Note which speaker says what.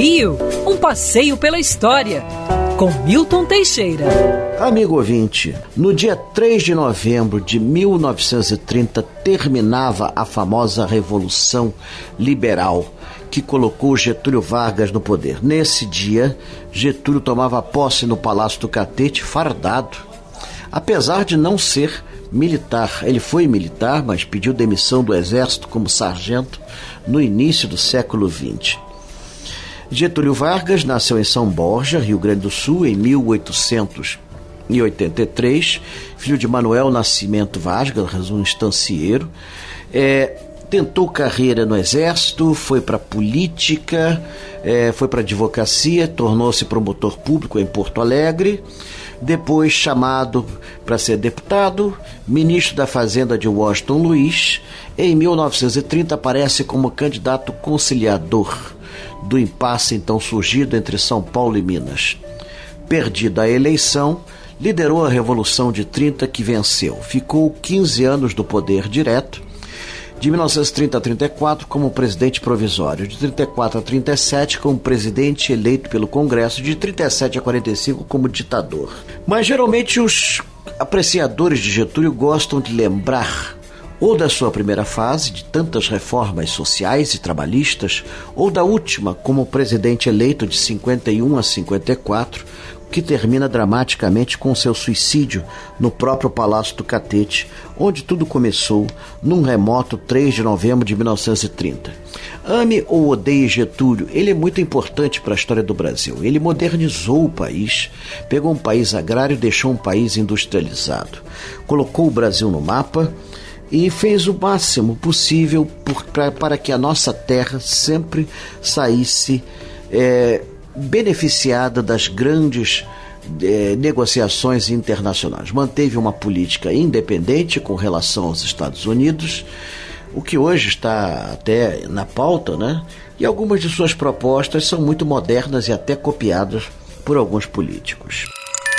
Speaker 1: Rio, um passeio pela história, com Milton Teixeira.
Speaker 2: Amigo ouvinte, no dia 3 de novembro de 1930 terminava a famosa Revolução Liberal que colocou Getúlio Vargas no poder. Nesse dia, Getúlio tomava posse no Palácio do Catete fardado. Apesar de não ser militar, ele foi militar, mas pediu demissão do exército como sargento no início do século XX. Getúlio Vargas nasceu em São Borja, Rio Grande do Sul, em 1883, filho de Manuel Nascimento Vargas, um estancieiro. É, tentou carreira no exército, foi para política, é, foi para advocacia, tornou-se promotor público em Porto Alegre, depois chamado para ser deputado, ministro da Fazenda de Washington Luiz. Em 1930 aparece como candidato conciliador do impasse então surgido entre São Paulo e Minas. Perdida a eleição, liderou a Revolução de 30 que venceu. Ficou 15 anos do poder direto, de 1930 a 34 como presidente provisório, de 34 a 37 como presidente eleito pelo Congresso, de 37 a 45 como ditador. Mas geralmente os apreciadores de Getúlio gostam de lembrar ou da sua primeira fase, de tantas reformas sociais e trabalhistas, ou da última, como presidente eleito de 51 a 54, que termina dramaticamente com seu suicídio no próprio Palácio do Catete, onde tudo começou num remoto 3 de novembro de 1930. Ame ou odeie Getúlio, ele é muito importante para a história do Brasil. Ele modernizou o país, pegou um país agrário e deixou um país industrializado. Colocou o Brasil no mapa e fez o máximo possível por, pra, para que a nossa terra sempre saísse é, beneficiada das grandes é, negociações internacionais. Manteve uma política independente com relação aos Estados Unidos, o que hoje está até na pauta, né? E algumas de suas propostas são muito modernas e até copiadas por alguns políticos.